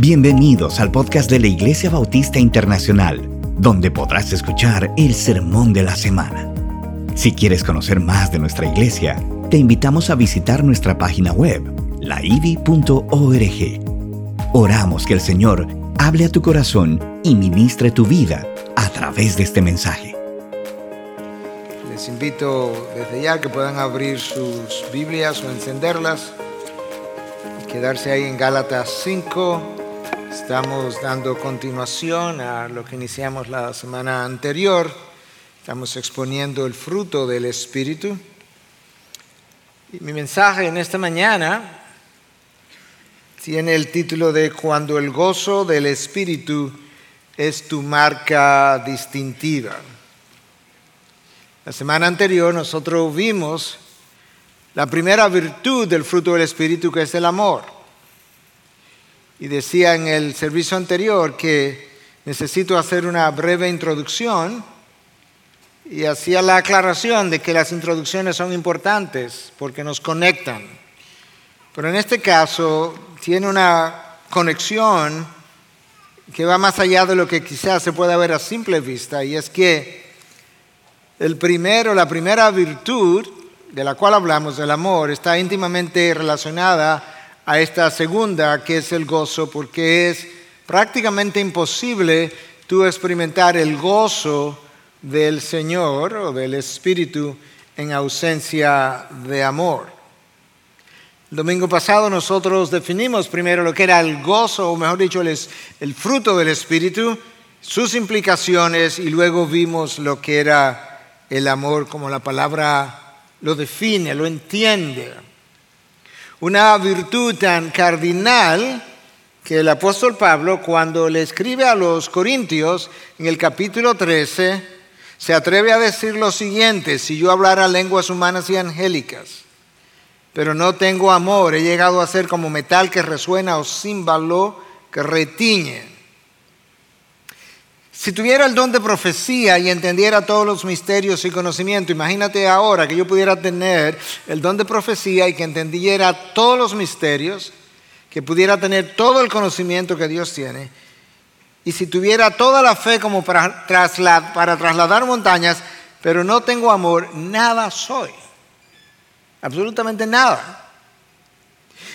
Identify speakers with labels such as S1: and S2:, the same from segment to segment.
S1: Bienvenidos al podcast de la Iglesia Bautista Internacional, donde podrás escuchar el sermón de la semana. Si quieres conocer más de nuestra iglesia, te invitamos a visitar nuestra página web, laivi.org. Oramos que el Señor hable a tu corazón y ministre tu vida a través de este mensaje.
S2: Les invito desde ya que puedan abrir sus Biblias o encenderlas quedarse ahí en Gálatas 5, Estamos dando continuación a lo que iniciamos la semana anterior. Estamos exponiendo el fruto del Espíritu. Y mi mensaje en esta mañana tiene el título de Cuando el gozo del Espíritu es tu marca distintiva. La semana anterior nosotros vimos la primera virtud del fruto del Espíritu que es el amor y decía en el servicio anterior que necesito hacer una breve introducción y hacía la aclaración de que las introducciones son importantes porque nos conectan. Pero en este caso tiene una conexión que va más allá de lo que quizás se pueda ver a simple vista y es que el primero, la primera virtud de la cual hablamos, del amor, está íntimamente relacionada a esta segunda, que es el gozo, porque es prácticamente imposible tú experimentar el gozo del Señor o del Espíritu en ausencia de amor. El domingo pasado nosotros definimos primero lo que era el gozo, o mejor dicho, el, el fruto del Espíritu, sus implicaciones, y luego vimos lo que era el amor, como la palabra lo define, lo entiende una virtud tan cardinal que el apóstol Pablo, cuando le escribe a los Corintios en el capítulo 13, se atreve a decir lo siguiente, si yo hablara lenguas humanas y angélicas, pero no tengo amor, he llegado a ser como metal que resuena o címbalo que retiñe. Si tuviera el don de profecía y entendiera todos los misterios y conocimiento, imagínate ahora que yo pudiera tener el don de profecía y que entendiera todos los misterios, que pudiera tener todo el conocimiento que Dios tiene, y si tuviera toda la fe como para, trasladar montañas, pero no tengo amor, nada soy. Absolutamente nada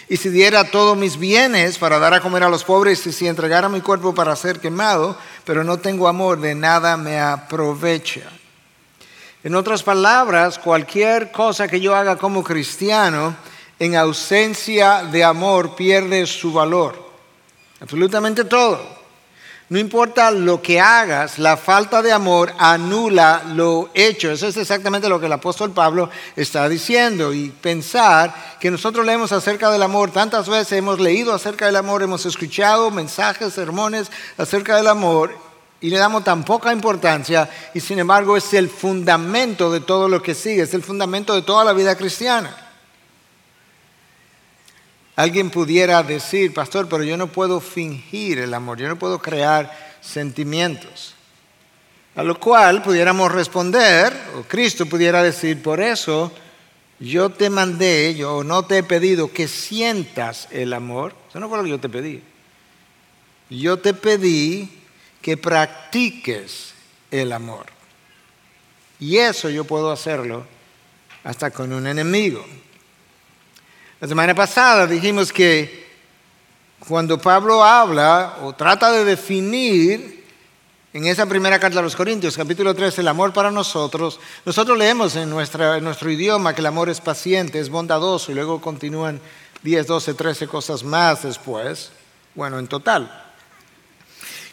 S2: y si diera todos mis bienes para dar a comer a los pobres y si entregara mi cuerpo para ser quemado, pero no tengo amor, de nada me aprovecha. En otras palabras, cualquier cosa que yo haga como cristiano, en ausencia de amor, pierde su valor. Absolutamente todo. No importa lo que hagas, la falta de amor anula lo hecho. Eso es exactamente lo que el apóstol Pablo está diciendo. Y pensar que nosotros leemos acerca del amor, tantas veces hemos leído acerca del amor, hemos escuchado mensajes, sermones acerca del amor y le damos tan poca importancia y sin embargo es el fundamento de todo lo que sigue, es el fundamento de toda la vida cristiana. Alguien pudiera decir, pastor, pero yo no puedo fingir el amor, yo no puedo crear sentimientos. A lo cual pudiéramos responder, o Cristo pudiera decir, por eso yo te mandé, yo no te he pedido que sientas el amor. Eso no fue lo que yo te pedí. Yo te pedí que practiques el amor. Y eso yo puedo hacerlo hasta con un enemigo. La semana pasada dijimos que cuando Pablo habla o trata de definir en esa primera carta a los Corintios, capítulo 3, el amor para nosotros, nosotros leemos en, en nuestro idioma que el amor es paciente, es bondadoso, y luego continúan 10, 12, 13 cosas más después, bueno, en total.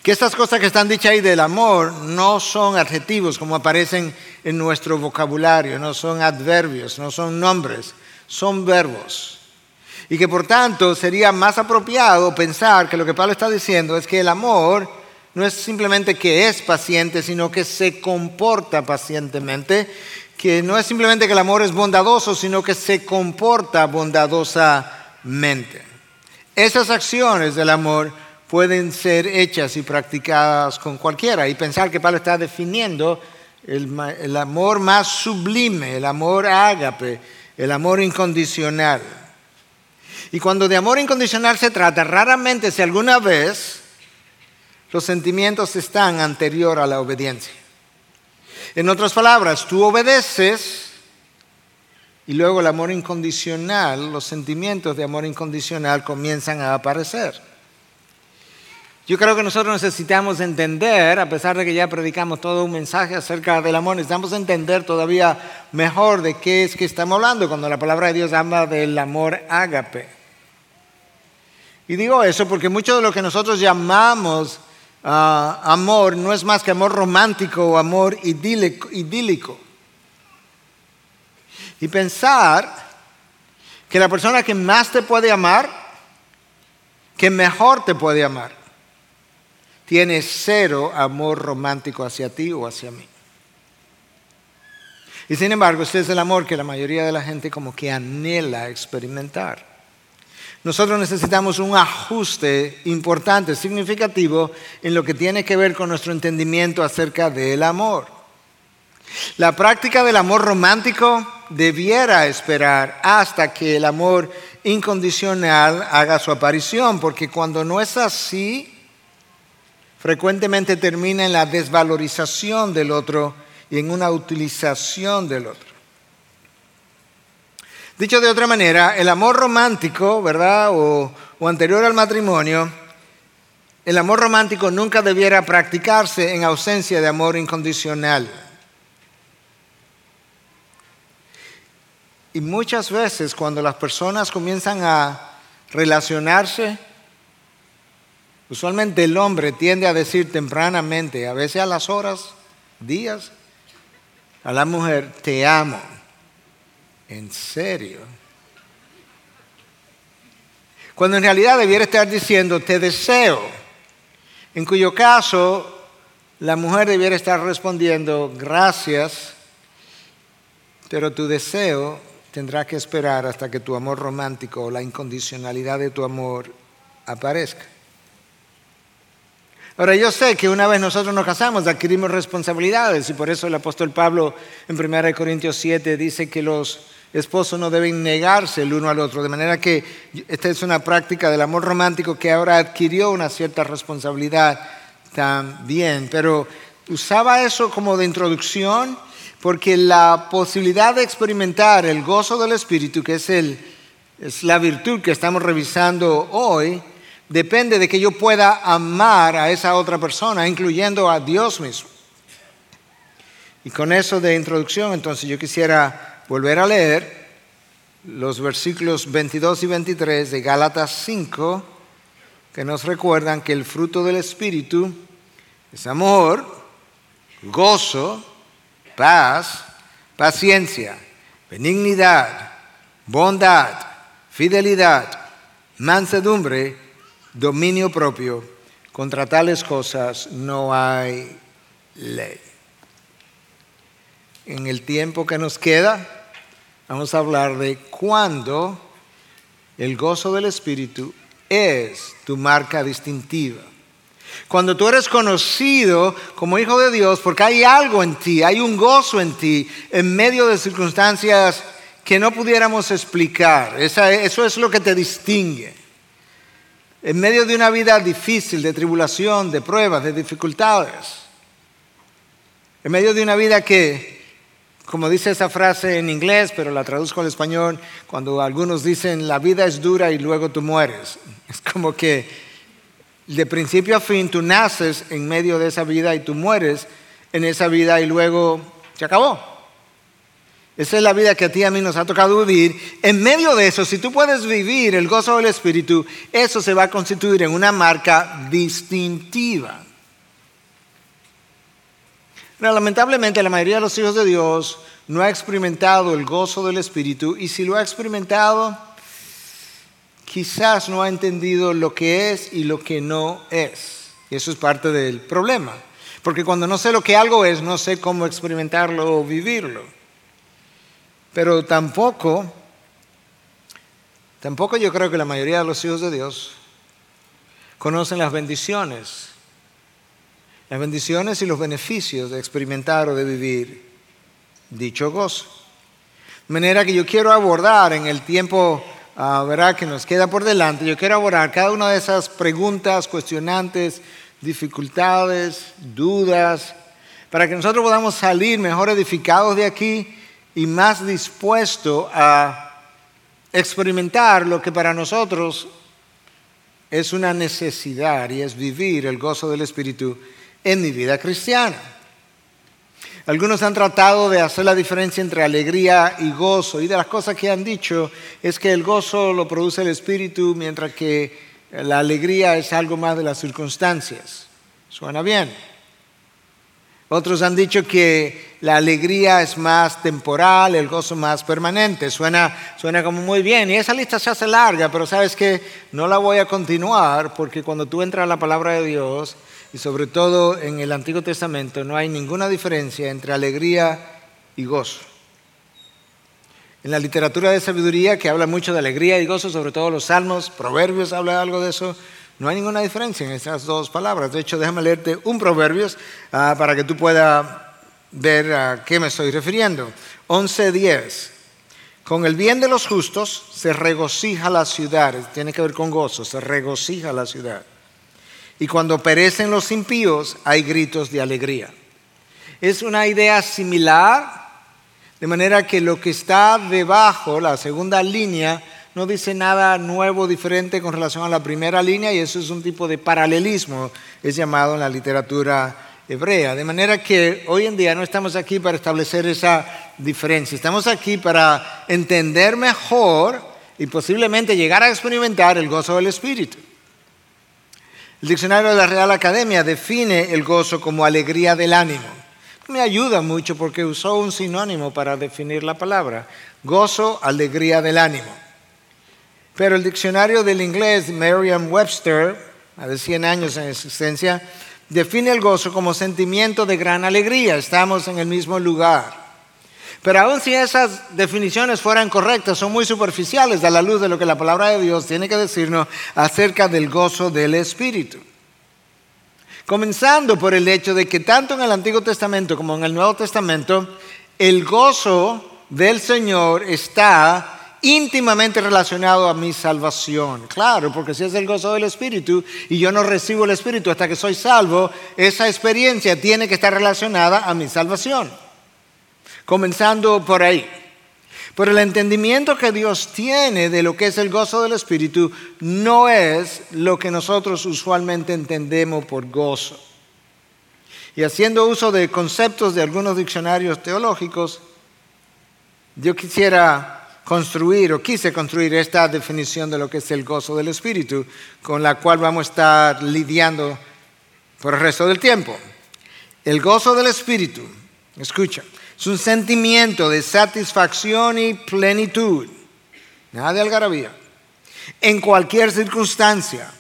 S2: Que estas cosas que están dichas ahí del amor no son adjetivos como aparecen en nuestro vocabulario, no son adverbios, no son nombres, son verbos. Y que por tanto sería más apropiado pensar que lo que Pablo está diciendo es que el amor no es simplemente que es paciente, sino que se comporta pacientemente, que no es simplemente que el amor es bondadoso, sino que se comporta bondadosamente. Esas acciones del amor pueden ser hechas y practicadas con cualquiera. Y pensar que Pablo está definiendo el, amor más sublime, el amor ágape, el amor incondicional. Y cuando de amor incondicional se trata, raramente si alguna vez los sentimientos están anterior a la obediencia. En otras palabras, tú obedeces y luego el amor incondicional, los sentimientos de amor incondicional comienzan a aparecer. Yo creo que nosotros necesitamos entender, a pesar de que ya predicamos todo un mensaje acerca del amor, necesitamos entender todavía mejor de qué es que estamos hablando cuando la palabra de Dios habla del amor ágape. Y digo eso porque mucho de lo que nosotros llamamos ah, amor no es más que amor romántico o amor idílico. Y pensar que la persona que más te puede amar, que mejor te puede amar, tiene cero amor romántico hacia ti o hacia mí. Y sin embargo, este es el amor que la mayoría de la gente como que anhela experimentar. Nosotros necesitamos un ajuste importante, significativo, en lo que tiene que ver con nuestro entendimiento acerca del amor. La práctica del amor romántico debiera esperar hasta que el amor incondicional haga su aparición, porque cuando no es así, frecuentemente termina en la desvalorización del otro y en una utilización del otro. Dicho de otra manera, el amor romántico, ¿verdad? O, anterior al matrimonio, el amor romántico nunca debiera practicarse en ausencia de amor incondicional. Y muchas veces cuando las personas comienzan a relacionarse, Usualmente el hombre tiende a decir tempranamente, a veces a las horas, días, a la mujer, te amo. ¿En serio? Cuando en realidad debiera estar diciendo, te deseo. En cuyo caso, la mujer debiera estar respondiendo, gracias, pero tu deseo tendrá que esperar hasta que tu amor romántico o la incondicionalidad de tu amor aparezca. Ahora yo sé que una vez nosotros nos casamos adquirimos responsabilidades y por eso el apóstol Pablo en 1 Corintios 7 dice que los esposos no deben negarse el uno al otro, de manera que esta es una práctica del amor romántico que ahora adquirió una cierta responsabilidad también, pero usaba eso como de introducción porque la posibilidad de experimentar el gozo del Espíritu, que es, el, es la virtud que estamos revisando hoy, depende de que yo pueda amar a esa otra persona, incluyendo a Dios mismo. Y con eso de introducción, entonces yo quisiera volver a leer los versículos 22 y 23 de Gálatas 5, que nos recuerdan que el fruto del Espíritu es amor, gozo, paz, paciencia, benignidad, bondad, fidelidad, mansedumbre, dominio propio, contra tales cosas no hay ley. En el tiempo que nos queda, vamos a hablar de cuándo el gozo del Espíritu es tu marca distintiva. Cuando tú eres conocido como hijo de Dios, porque hay algo en ti, hay un gozo en ti, en medio de circunstancias que no pudiéramos explicar. eso es lo que te distingue. En medio de una vida difícil, de tribulación, de pruebas, de dificultades. En medio de una vida que, como dice esa frase en inglés, pero la traduzco al español, cuando algunos dicen la vida es dura y luego tú mueres. Es como que de principio a fin tú naces en medio de esa vida y tú mueres en esa vida y luego se acabó. Esa es la vida que a ti y a mí nos ha tocado vivir. En medio de eso, si tú puedes vivir el gozo del Espíritu, eso se va a constituir en una marca distintiva. Pero, lamentablemente, la mayoría de los hijos de Dios no ha experimentado el gozo del Espíritu y si lo ha experimentado, quizás no ha entendido lo que es y lo que no es. Y eso es parte del problema. Porque cuando no sé lo que algo es, no sé cómo experimentarlo o vivirlo. Pero tampoco, tampoco yo creo que la mayoría de los hijos de Dios conocen las bendiciones, las bendiciones y los beneficios de experimentar o de vivir dicho gozo. De manera que yo quiero abordar en el tiempo ah, ¿verdad? que nos queda por delante, yo quiero abordar cada una de esas preguntas, cuestionantes, dificultades, dudas, para que nosotros podamos salir mejor edificados de aquí y más dispuestos a experimentar lo que para nosotros es una necesidad y es vivir el gozo del Espíritu en mi vida cristiana. Algunos han tratado de hacer la diferencia entre alegría y gozo y de las cosas que han dicho es que el gozo lo produce el Espíritu mientras que la alegría es algo más de las circunstancias. Suena bien. Otros han dicho que la alegría es más temporal, el gozo más permanente. Suena, suena como muy bien. Y esa lista se hace larga, pero sabes que no la voy a continuar porque cuando tú entras a la palabra de Dios, y sobre todo en el Antiguo Testamento, no hay ninguna diferencia entre alegría y gozo. En la literatura de sabiduría, que habla mucho de alegría y gozo, sobre todo los salmos, proverbios habla algo de eso, no hay ninguna diferencia en estas dos palabras. De hecho, déjame leerte un proverbio ah, para que tú puedas ver a qué me estoy refiriendo. 11.10. Con el bien de los justos se regocija la ciudad. Tiene que ver con gozo. Se regocija la ciudad. Y cuando perecen los impíos hay gritos de alegría. Es una idea similar, de manera que lo que está debajo, la segunda línea, no dice nada nuevo, diferente con relación a la primera línea y eso es un tipo de paralelismo, es llamado en la literatura hebrea. De manera que hoy en día no estamos aquí para establecer esa diferencia, estamos aquí para entender mejor y posiblemente llegar a experimentar el gozo del Espíritu. El diccionario de la Real Academia define el gozo como alegría del ánimo. Me ayuda mucho porque usó un sinónimo para definir la palabra. Gozo, alegría del ánimo. Pero el diccionario del inglés, Merriam-Webster, de 100 años en existencia, define el gozo como sentimiento de gran alegría. Estamos en el mismo lugar. Pero aun si esas definiciones fueran correctas, son muy superficiales a la luz de lo que la palabra de Dios tiene que decirnos acerca del gozo del Espíritu. Comenzando por el hecho de que tanto en el Antiguo Testamento como en el Nuevo Testamento, el gozo del Señor está íntimamente relacionado a mi salvación. Claro, porque si es el gozo del Espíritu y yo no recibo el Espíritu hasta que soy salvo, esa experiencia tiene que estar relacionada a mi salvación. Comenzando por ahí. Por el entendimiento que Dios tiene de lo que es el gozo del Espíritu no es lo que nosotros usualmente entendemos por gozo. Y haciendo uso de conceptos de algunos diccionarios teológicos, yo quisiera construir o quise construir esta definición de lo que es el gozo del Espíritu, con la cual vamos a estar lidiando por el resto del tiempo. El gozo del Espíritu, escucha, es un sentimiento de satisfacción y plenitud, nada de algarabía, en cualquier circunstancia,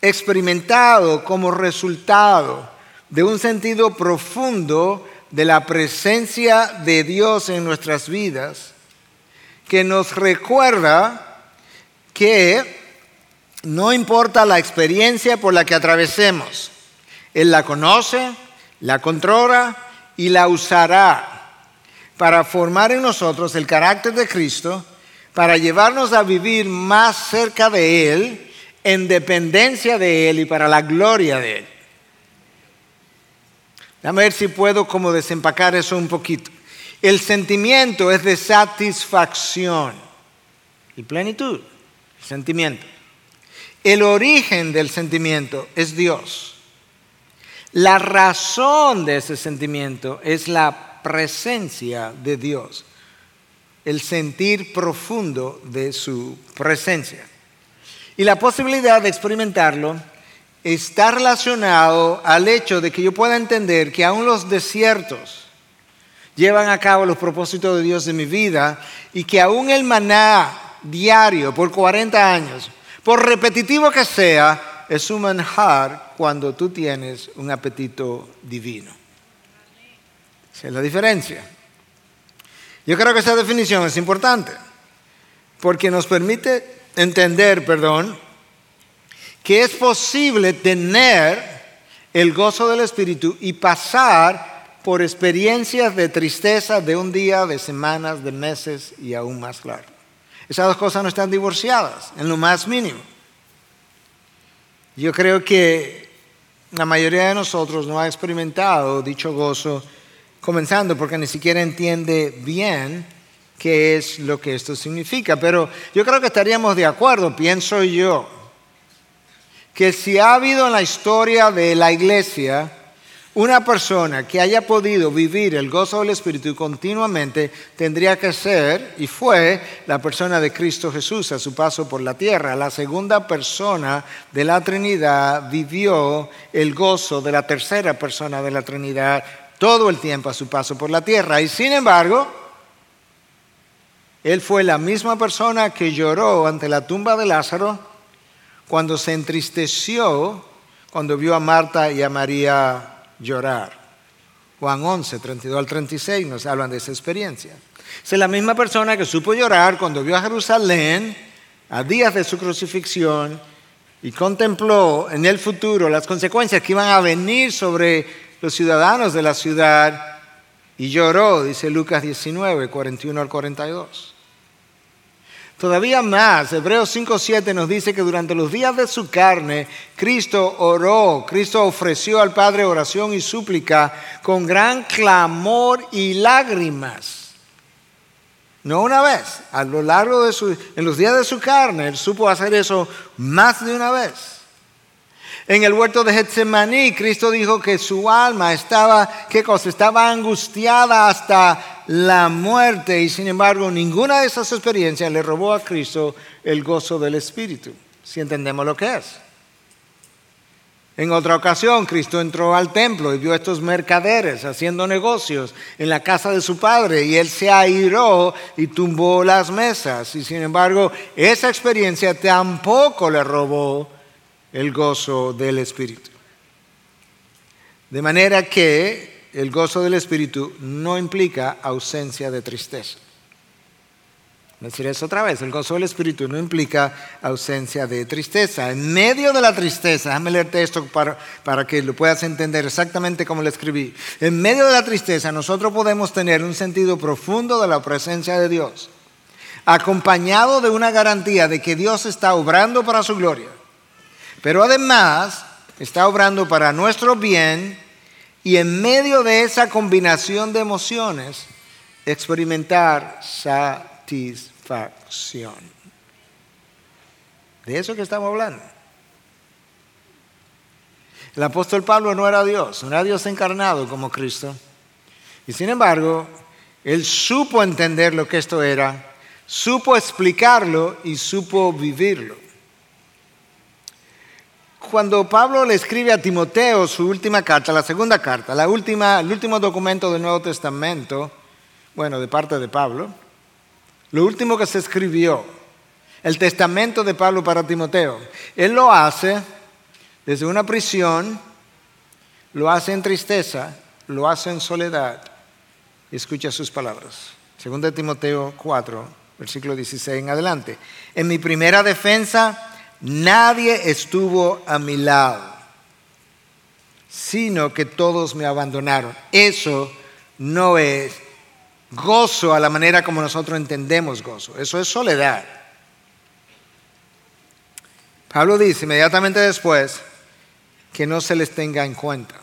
S2: experimentado como resultado de un sentido profundo de la presencia de Dios en nuestras vidas que nos recuerda que no importa la experiencia por la que atravesemos, Él la conoce, la controla y la usará para formar en nosotros el carácter de Cristo, para llevarnos a vivir más cerca de Él, en dependencia de Él y para la gloria de Él. Déjame ver si puedo como desempacar eso un poquito. El sentimiento es de satisfacción y plenitud. El sentimiento. El origen del sentimiento es Dios. La razón de ese sentimiento es la presencia de Dios. El sentir profundo de su presencia. Y la posibilidad de experimentarlo está relacionado al hecho de que yo pueda entender que aún los desiertos, llevan a cabo los propósitos de Dios en mi vida y que aún el maná diario por 40 años, por repetitivo que sea, es un manjar cuando tú tienes un apetito divino. Esa es la diferencia. Yo creo que esa definición es importante porque nos permite entender, perdón, que es posible tener el gozo del Espíritu y pasar por experiencias de tristeza de un día, de semanas, de meses y aún más claro. Esas dos cosas no están divorciadas, en lo más mínimo. Yo creo que la mayoría de nosotros no ha experimentado dicho gozo, comenzando porque ni siquiera entiende bien qué es lo que esto significa. Pero yo creo que estaríamos de acuerdo, pienso yo, que si ha habido en la historia de la iglesia una persona que haya podido vivir el gozo del Espíritu continuamente tendría que ser y fue la persona de Cristo Jesús a su paso por la tierra. La segunda persona de la Trinidad vivió el gozo de la tercera persona de la Trinidad todo el tiempo a su paso por la tierra. Y sin embargo, él fue la misma persona que lloró ante la tumba de Lázaro cuando se entristeció cuando vio a Marta y a María llorar. Juan 11, 32 al 36 nos hablan de esa experiencia. Es la misma persona que supo llorar cuando vio a Jerusalén a días de su crucifixión y contempló en el futuro las consecuencias que iban a venir sobre los ciudadanos de la ciudad y lloró, dice Lucas 19, 41 al 42. Todavía más, Hebreos 5.7 nos dice que durante los días de su carne, Cristo oró, Cristo ofreció al Padre oración y súplica con gran clamor y lágrimas. No una vez, a lo largo de su, en los días de su carne, Él supo hacer eso más de una vez. En el huerto de Getsemaní, Cristo dijo que su alma estaba, ¿qué cosa? Estaba angustiada hasta la muerte y sin embargo ninguna de esas experiencias le robó a Cristo el gozo del Espíritu, si entendemos lo que es. En otra ocasión, Cristo entró al templo y vio a estos mercaderes haciendo negocios en la casa de su padre y él se airó y tumbó las mesas. Y sin embargo, esa experiencia tampoco le robó el gozo del Espíritu. De manera que el gozo del Espíritu no implica ausencia de tristeza. Me decir eso otra vez, el gozo del Espíritu no implica ausencia de tristeza. En medio de la tristeza, déjame leerte esto para, para que lo puedas entender exactamente como lo escribí. En medio de la tristeza nosotros podemos tener un sentido profundo de la presencia de Dios, acompañado de una garantía de que Dios está obrando para su gloria pero además está obrando para nuestro bien y en medio de esa combinación de emociones experimentar satisfacción. De eso que estamos hablando. El apóstol Pablo no era Dios, no era Dios encarnado como Cristo. Y sin embargo, él supo entender lo que esto era, supo explicarlo y supo vivirlo. Cuando Pablo le escribe a Timoteo su última carta, la segunda carta, la última, el último documento del Nuevo Testamento, bueno, de parte de Pablo, lo último que se escribió, el testamento de Pablo para Timoteo, él lo hace desde una prisión, lo hace en tristeza, lo hace en soledad. escucha sus palabras. Segunda Timoteo 4, versículo 16 en adelante. En mi primera defensa Nadie estuvo a mi lado, sino que todos me abandonaron. Eso no es gozo a la manera como nosotros entendemos gozo. Eso es soledad. Pablo dice inmediatamente después que no se les tenga en cuenta.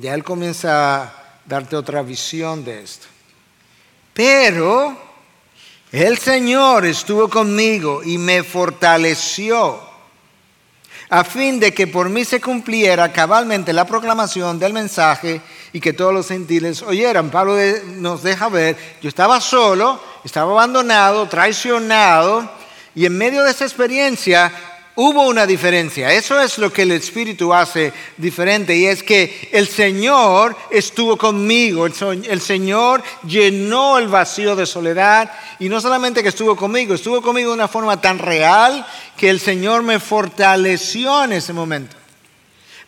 S2: Ya él comienza a darte otra visión de esto. Pero el Señor estuvo conmigo y me fortaleció a fin de que por mí se cumpliera cabalmente la proclamación del mensaje y que todos los gentiles oyeran. Pablo nos deja ver, yo estaba solo, estaba abandonado, traicionado, y en medio de esa experiencia hubo una diferencia. Eso es lo que el Espíritu hace diferente y es que el Señor estuvo conmigo, el, Señor llenó el vacío de soledad y no solamente que estuvo conmigo, estuvo conmigo de una forma tan real que el Señor me fortaleció en ese momento.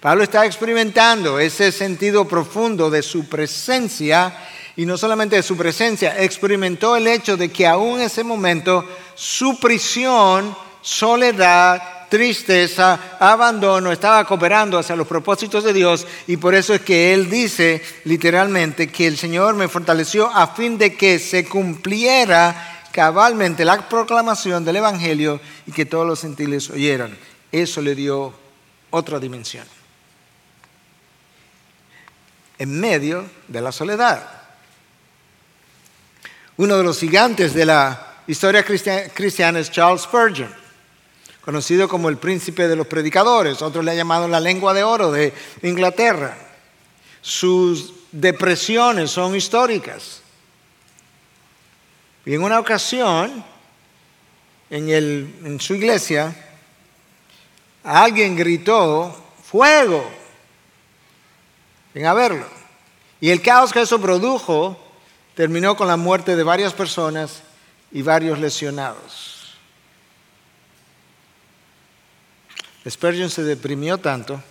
S2: Pablo está experimentando ese sentido profundo de su presencia y no solamente de su presencia, experimentó el hecho de que aún en ese momento su prisión, soledad, tristeza, abandono, estaba cooperando hacia los propósitos de Dios y por eso es que Él dice literalmente que el Señor me fortaleció a fin de que se cumpliera cabalmente la proclamación del Evangelio y que todos los gentiles oyeran. Eso le dio otra dimensión. En medio de la soledad. Uno de los gigantes de la historia cristiana es Charles Spurgeon, conocido como el príncipe de los predicadores. Otros le han llamado la lengua de oro de Inglaterra. Sus depresiones son históricas. Y en una ocasión, en, en su iglesia, alguien gritó, fuego, ven a verlo. Y el caos que eso produjo terminó con la muerte de varias personas y varios lesionados. Spurgeon se deprimió tanto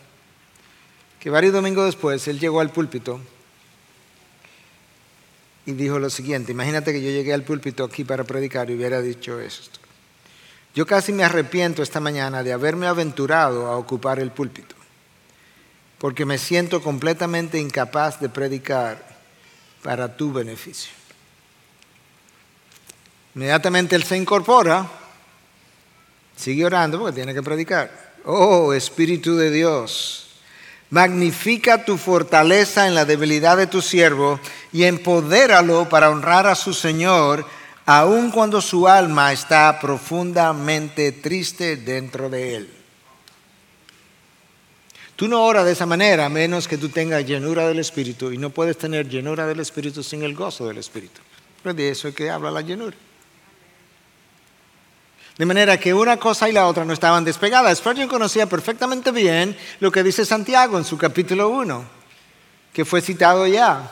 S2: que varios domingos después él llegó al púlpito y dijo lo siguiente, imagínate que yo llegué al púlpito aquí para predicar y hubiera dicho esto. Yo casi me arrepiento esta mañana de haberme aventurado a ocupar el púlpito, porque me siento completamente incapaz de predicar para tu beneficio. Inmediatamente él se incorpora, sigue orando porque tiene que predicar. Oh, Espíritu de Dios, Magnifica tu fortaleza en la debilidad de tu siervo y empodéralo para honrar a su Señor, aun cuando su alma está profundamente triste dentro de él. Tú no oras de esa manera a menos que tú tengas llenura del Espíritu y no puedes tener llenura del Espíritu sin el gozo del Espíritu. Pero de eso es que habla la llenura. De manera que una cosa y la otra no estaban despegadas. Spurgeon conocía perfectamente bien lo que dice Santiago en su capítulo 1, que fue citado ya.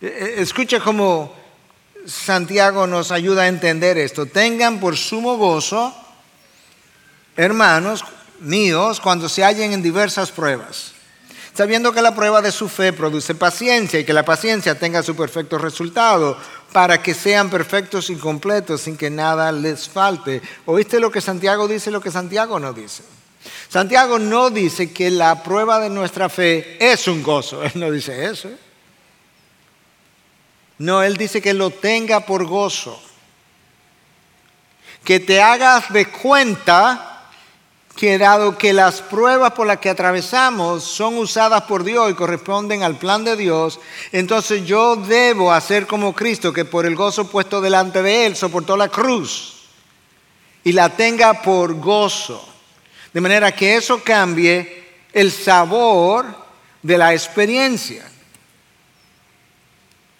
S2: E, e, escucha cómo Santiago nos ayuda a entender esto. Tengan por sumo gozo, hermanos míos, cuando se hallen en diversas pruebas sabiendo que la prueba de su fe produce paciencia y que la paciencia tenga su perfecto resultado, para que sean perfectos y completos sin que nada les falte. ¿Oíste lo que Santiago dice y lo que Santiago no dice? Santiago no dice que la prueba de nuestra fe es un gozo, él no dice eso. No, él dice que lo tenga por gozo. Que te hagas de cuenta que dado que las pruebas por las que atravesamos son usadas por Dios y corresponden al plan de Dios, entonces yo debo hacer como Cristo, que por el gozo puesto delante de Él soportó la cruz y la tenga por gozo. De manera que eso cambie el sabor de la experiencia.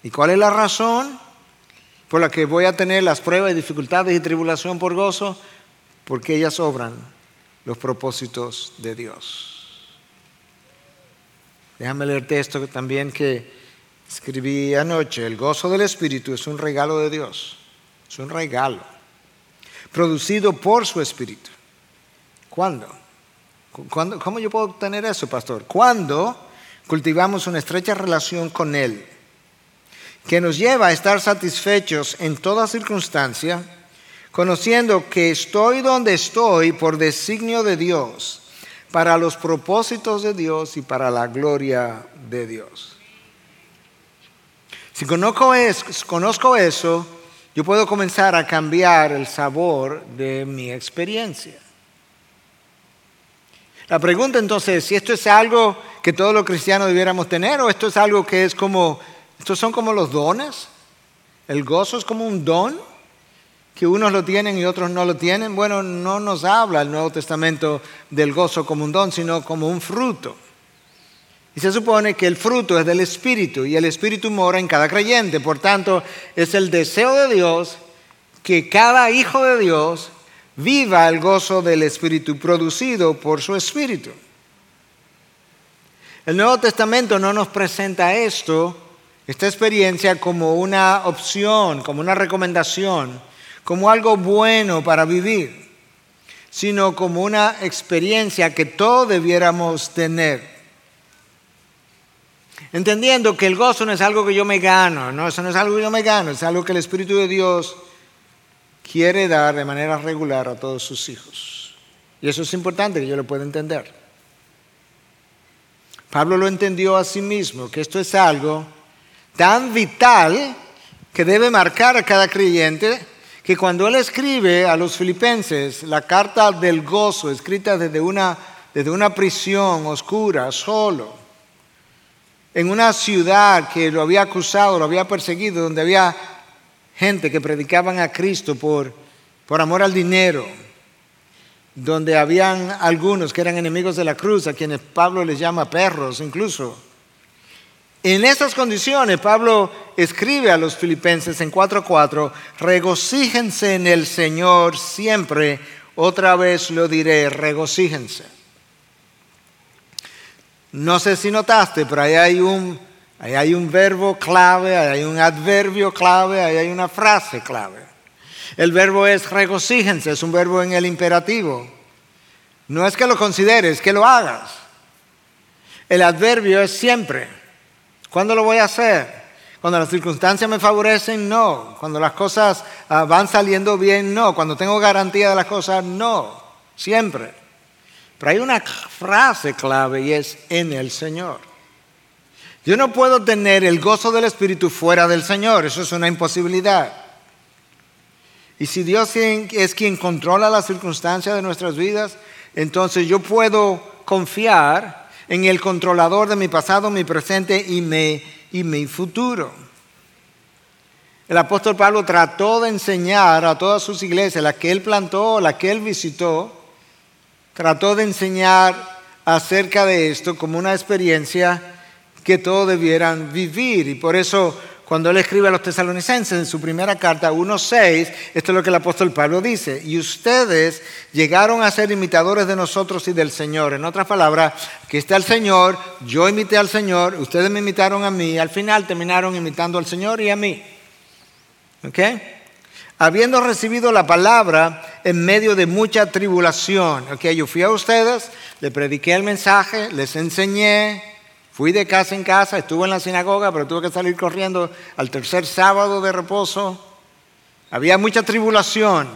S2: ¿Y cuál es la razón por la que voy a tener las pruebas, dificultades y tribulación por gozo? Porque ellas obran los propósitos de Dios. Déjame leerte esto también que escribí anoche. El gozo del Espíritu es un regalo de Dios. Es un regalo. Producido por su Espíritu. ¿Cuándo? ¿Cuándo? ¿Cómo yo puedo obtener eso, pastor? Cuando cultivamos una estrecha relación con Él, que nos lleva a estar satisfechos en toda circunstancia conociendo que estoy donde estoy por designio de Dios, para los propósitos de Dios y para la gloria de Dios. Si conozco eso, yo puedo comenzar a cambiar el sabor de mi experiencia. La pregunta entonces es si esto es algo que todos los cristianos debiéramos tener o esto es algo que es como, estos son como los dones. El gozo es como un don que unos lo tienen y otros no lo tienen, bueno, no nos habla el Nuevo Testamento del gozo como un don, sino como un fruto. Y se supone que el fruto es del Espíritu y el Espíritu mora en cada creyente. Por tanto, es el deseo de Dios que cada hijo de Dios viva el gozo del Espíritu producido por su Espíritu. El Nuevo Testamento no nos presenta esto, esta experiencia, como una opción, como una recomendación como algo bueno para vivir, sino como una experiencia que todos debiéramos tener. Entendiendo que el gozo no es algo que yo me gano, no, eso no es algo que yo me gano, es algo que el Espíritu de Dios quiere dar de manera regular a todos sus hijos. Y eso es importante que yo lo pueda entender. Pablo lo entendió a sí mismo, que esto es algo tan vital que debe marcar a cada creyente que cuando él escribe a los filipenses la carta del gozo, escrita desde una, desde una prisión oscura, solo, en una ciudad que lo había acusado, lo había perseguido, donde había gente que predicaban a Cristo por, por amor al dinero, donde habían algunos que eran enemigos de la cruz, a quienes Pablo les llama perros incluso. En esas condiciones, Pablo escribe a los filipenses en 4.4, regocíjense en el Señor siempre, otra vez lo diré, regocíjense. No sé si notaste, pero ahí hay un, ahí hay un verbo clave, ahí hay un adverbio clave, ahí hay una frase clave. El verbo es regocíjense, es un verbo en el imperativo. No es que lo consideres, es que lo hagas. El adverbio es siempre. ¿Cuándo lo voy a hacer? Cuando las circunstancias me favorecen, no. Cuando las cosas ah, van saliendo bien, no. Cuando tengo garantía de las cosas, no. Siempre. Pero hay una frase clave y es en el Señor. Yo no puedo tener el gozo del Espíritu fuera del Señor. Eso es una imposibilidad. Y si Dios es quien controla las circunstancias de nuestras vidas, entonces yo puedo confiar en el controlador de mi pasado, mi presente y mi, y mi futuro. El apóstol Pablo trató de enseñar a todas sus iglesias, las que él plantó, las que él visitó, trató de enseñar acerca de esto como una experiencia que todos debieran vivir. Y por eso cuando él escribe a los tesalonicenses en su primera carta 1.6, esto es lo que el apóstol Pablo dice, y ustedes llegaron a ser imitadores de nosotros y del Señor. En otras palabras, que está el Señor, yo imité al Señor, ustedes me imitaron a mí, al final terminaron imitando al Señor y a mí. ¿Ok? Habiendo recibido la palabra en medio de mucha tribulación. Ok, yo fui a ustedes, les prediqué el mensaje, les enseñé, Fui de casa en casa, estuve en la sinagoga, pero tuve que salir corriendo al tercer sábado de reposo. Había mucha tribulación,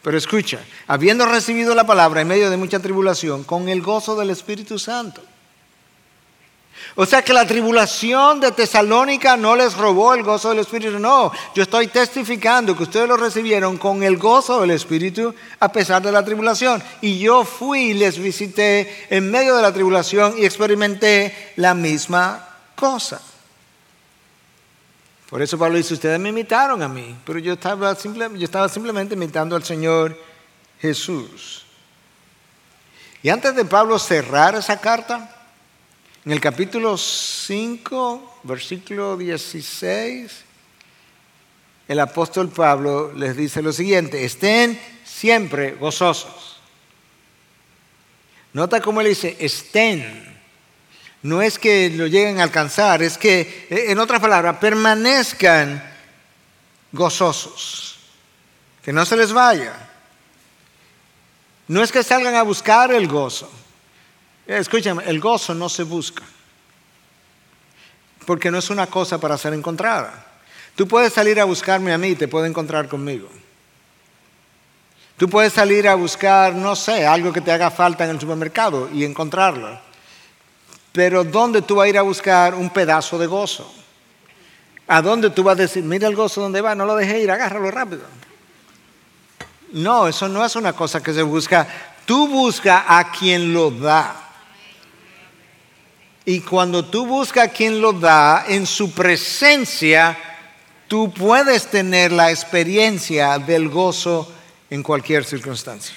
S2: pero escucha, habiendo recibido la palabra en medio de mucha tribulación, con el gozo del Espíritu Santo. O sea que la tribulación de Tesalónica no les robó el gozo del Espíritu, no. Yo estoy testificando que ustedes lo recibieron con el gozo del Espíritu a pesar de la tribulación. Y yo fui y les visité en medio de la tribulación y experimenté la misma cosa. Por eso Pablo dice, ustedes me imitaron a mí, pero yo estaba, yo estaba simplemente imitando al Señor Jesús. Y antes de Pablo cerrar esa carta, en el capítulo 5, versículo 16, el apóstol Pablo les dice lo siguiente, estén siempre gozosos. Nota cómo él dice, estén. No es que lo lleguen a alcanzar, es que, en otras palabras, permanezcan gozosos. Que no se les vaya. No es que salgan a buscar el gozo. Escúchame, el gozo no se busca. Porque no es una cosa para ser encontrada. Tú puedes salir a buscarme a mí y te puedo encontrar conmigo. Tú puedes salir a buscar, no sé, algo que te haga falta en el supermercado y encontrarlo. Pero ¿dónde tú vas a ir a buscar un pedazo de gozo? ¿A dónde tú vas a decir, mira el gozo donde va, no lo dejes ir, agárralo rápido? No, eso no es una cosa que se busca. Tú busca a quien lo da. Y cuando tú buscas a quien lo da, en su presencia, tú puedes tener la experiencia del gozo en cualquier circunstancia.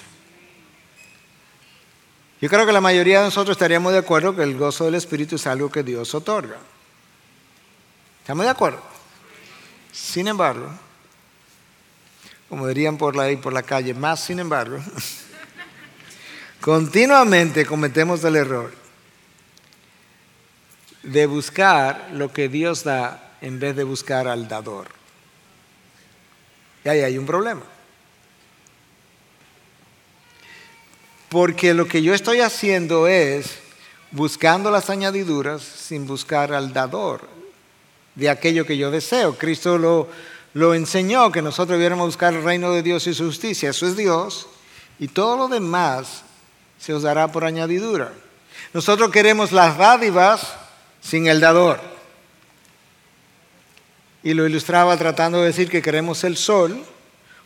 S2: Yo creo que la mayoría de nosotros estaríamos de acuerdo que el gozo del Espíritu es algo que Dios otorga. ¿Estamos de acuerdo? Sin embargo, como dirían por ahí por la calle, más sin embargo, continuamente cometemos el error de buscar lo que Dios da en vez de buscar al dador. Y ahí hay un problema. Porque lo que yo estoy haciendo es buscando las añadiduras sin buscar al dador de aquello que yo deseo. Cristo lo, lo enseñó, que nosotros debiéramos buscar el reino de Dios y su justicia. Eso es Dios. Y todo lo demás se os dará por añadidura. Nosotros queremos las dádivas sin el dador. y lo ilustraba tratando de decir que queremos el sol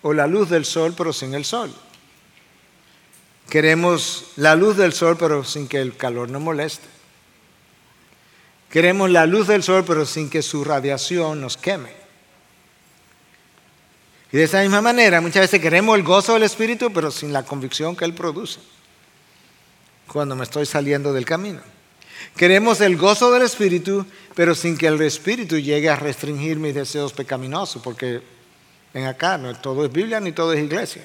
S2: o la luz del sol, pero sin el sol. Queremos la luz del sol, pero sin que el calor nos moleste. Queremos la luz del sol, pero sin que su radiación nos queme. Y de esa misma manera, muchas veces queremos el gozo del Espíritu, pero sin la convicción que Él produce cuando me estoy saliendo del camino. Queremos el gozo del Espíritu, pero sin que el Espíritu llegue a restringir mis deseos pecaminosos, porque en acá no todo es Biblia ni todo es iglesia.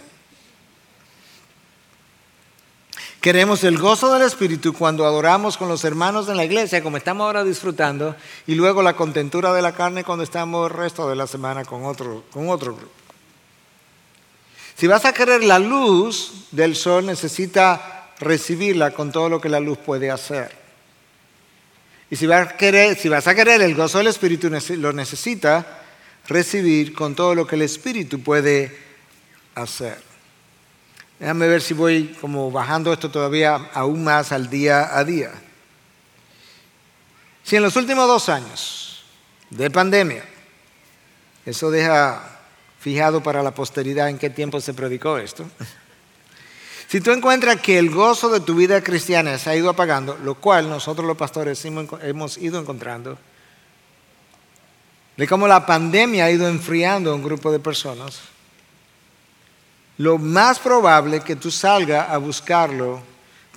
S2: Queremos el gozo del Espíritu cuando adoramos con los hermanos en la iglesia, como estamos ahora disfrutando, y luego la contentura de la carne cuando estamos el resto de la semana con otro, con otro grupo. Si vas a querer la luz del sol, necesita recibirla con todo lo que la luz puede hacer. Y si vas a querer, el gozo del Espíritu, lo necesita recibir con todo lo que el Espíritu puede hacer. Déjame ver si voy como bajando esto todavía aún más al día a día. Si en los últimos dos años de pandemia, eso deja fijado para la posteridad en qué tiempo se predicó esto. Si tú encuentras que el gozo de tu vida cristiana se ha ido apagando, lo cual nosotros los pastores hemos ido encontrando, de cómo la pandemia ha ido enfriando a un grupo de personas, lo más probable que tú salgas a buscarlo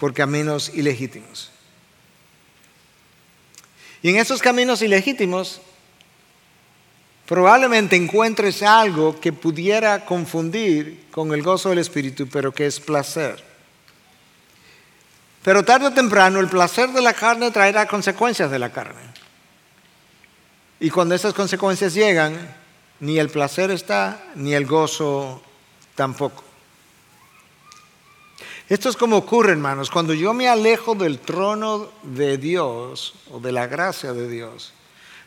S2: por caminos ilegítimos. Y en esos caminos ilegítimos probablemente encuentres algo que pudiera confundir con el gozo del Espíritu, pero que es placer. Pero tarde o temprano el placer de la carne traerá consecuencias de la carne. Y cuando esas consecuencias llegan, ni el placer está, ni el gozo tampoco. Esto es como ocurre, hermanos, cuando yo me alejo del trono de Dios o de la gracia de Dios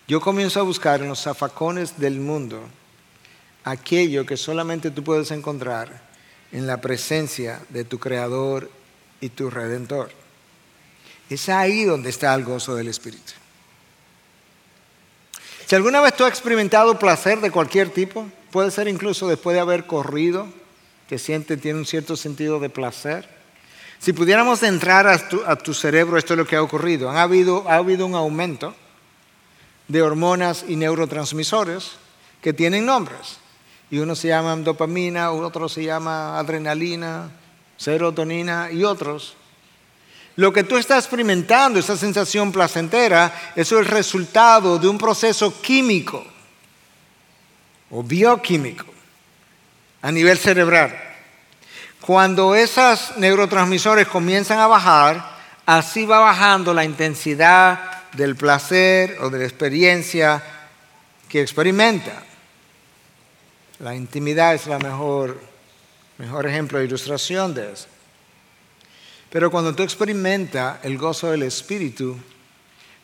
S2: yo comienzo a buscar en los zafacones del mundo aquello que solamente tú puedes encontrar en la presencia de tu Creador y tu Redentor. Es ahí donde está el gozo del Espíritu. Si alguna vez tú has experimentado placer de cualquier tipo, puede ser incluso después de haber corrido, que siente, tiene un cierto sentido de placer. Si pudiéramos entrar a tu, cerebro, esto es lo que ha ocurrido. ha habido un aumento de hormonas y neurotransmisores que tienen nombres. Y uno se llama dopamina, otro se llama adrenalina, serotonina y otros. Lo que tú estás experimentando, esa sensación placentera, eso es el resultado de un proceso químico o bioquímico a nivel cerebral. Cuando esos neurotransmisores comienzan a bajar, así va bajando la intensidad del placer o de la experiencia que experimenta. La intimidad es la mejor, mejor ejemplo de ilustración de eso. Pero cuando tú experimentas el gozo del Espíritu,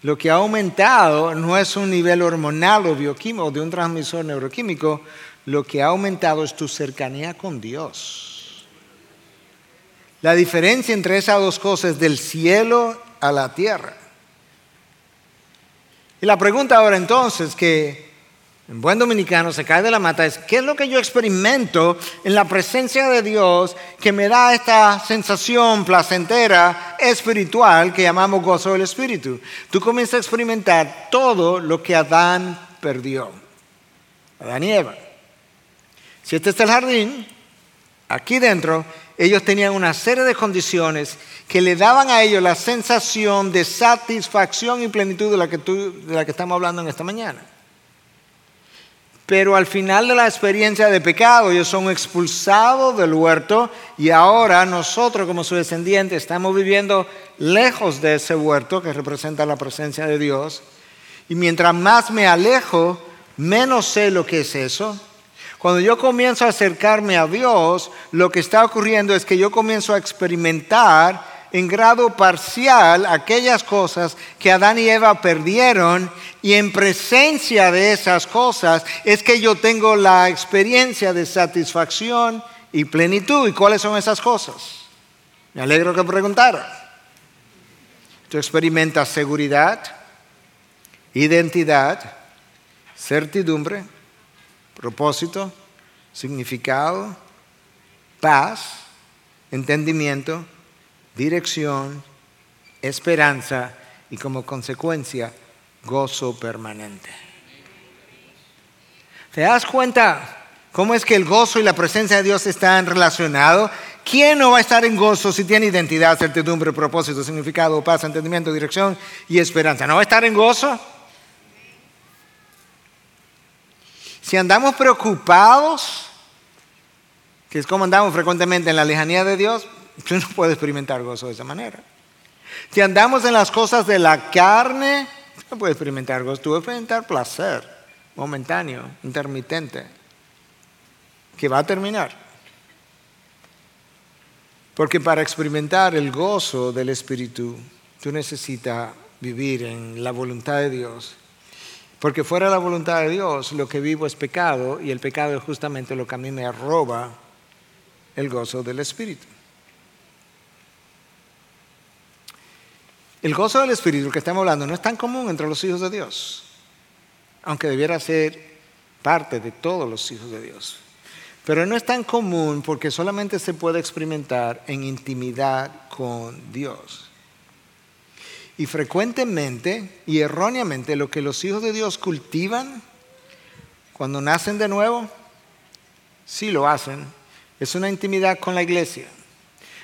S2: lo que ha aumentado no es un nivel hormonal o bioquímico de un transmisor neuroquímico, lo que ha aumentado es tu cercanía con Dios. La diferencia entre esas dos cosas es del cielo a la tierra. Y la pregunta ahora entonces que en buen dominicano se cae de la mata es, ¿qué es lo que yo experimento en la presencia de Dios que me da esta sensación placentera espiritual que llamamos gozo del Espíritu? Tú comienzas a experimentar todo lo que Adán perdió. Adán y Eva. Si este es el jardín, aquí dentro ellos tenían una serie de condiciones que le daban a ellos la sensación de satisfacción y plenitud de la que, de la que estamos hablando en esta mañana. Pero al final de la experiencia de pecado, ellos son expulsados del huerto y ahora nosotros como sus descendientes estamos viviendo lejos de ese huerto que representa la presencia de Dios. Y mientras más me alejo, menos sé lo que es eso cuando yo comienzo a acercarme a Dios, lo que está ocurriendo es que yo comienzo a experimentar en grado parcial aquellas cosas que Adán y Eva perdieron y en presencia de esas cosas es que yo tengo la experiencia de satisfacción y plenitud. ¿Y cuáles son esas cosas? Me alegro que preguntara. Tú experimentas seguridad, identidad certidumbre, propósito, significado, paz, entendimiento, dirección, esperanza y como consecuencia gozo permanente. ¿Te das cuenta cómo es que el gozo y la presencia de Dios están relacionados? ¿Quién no va a estar en gozo si tiene identidad, certidumbre, propósito, significado, paz, entendimiento, dirección y esperanza? ¿No va a estar en gozo? Si andamos preocupados, que es como andamos frecuentemente en la lejanía de Dios, tú no puedes experimentar gozo de esa manera. Si andamos en las cosas de la carne, no puedes experimentar gozo, tú puedes experimentar placer momentáneo, intermitente, que va a terminar. Porque para experimentar el gozo del Espíritu, tú necesitas vivir en la voluntad de Dios. Porque fuera de la voluntad de Dios, lo que vivo es pecado y el pecado es justamente lo que a mí me roba el gozo del Espíritu. El gozo del Espíritu que estamos hablando no es tan común entre los hijos de Dios, aunque debiera ser parte de todos los hijos de Dios. Pero no es tan común porque solamente se puede experimentar en intimidad con Dios. Y frecuentemente y erróneamente lo que los hijos de Dios cultivan cuando nacen de nuevo, sí lo hacen, es una intimidad con la iglesia,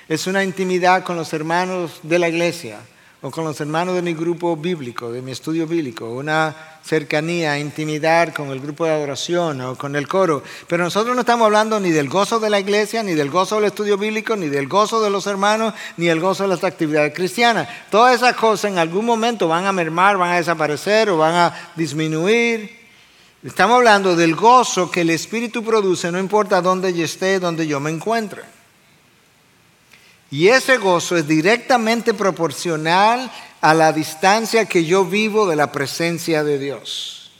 S2: es una intimidad con los hermanos de la iglesia, o con los hermanos de mi grupo bíblico, de mi estudio bíblico, una cercanía, intimidad con el grupo de adoración o con el coro. Pero nosotros no estamos hablando ni del gozo de la iglesia, ni del gozo del estudio bíblico, ni del gozo de los hermanos, ni del gozo de las actividades cristianas. Todas esas cosas en algún momento van a mermar, van a desaparecer o van a disminuir. Estamos hablando del gozo que el Espíritu produce, no importa dónde yo esté, dónde yo me encuentre. Y ese gozo es directamente proporcional a la distancia que yo vivo de la presencia de Dios.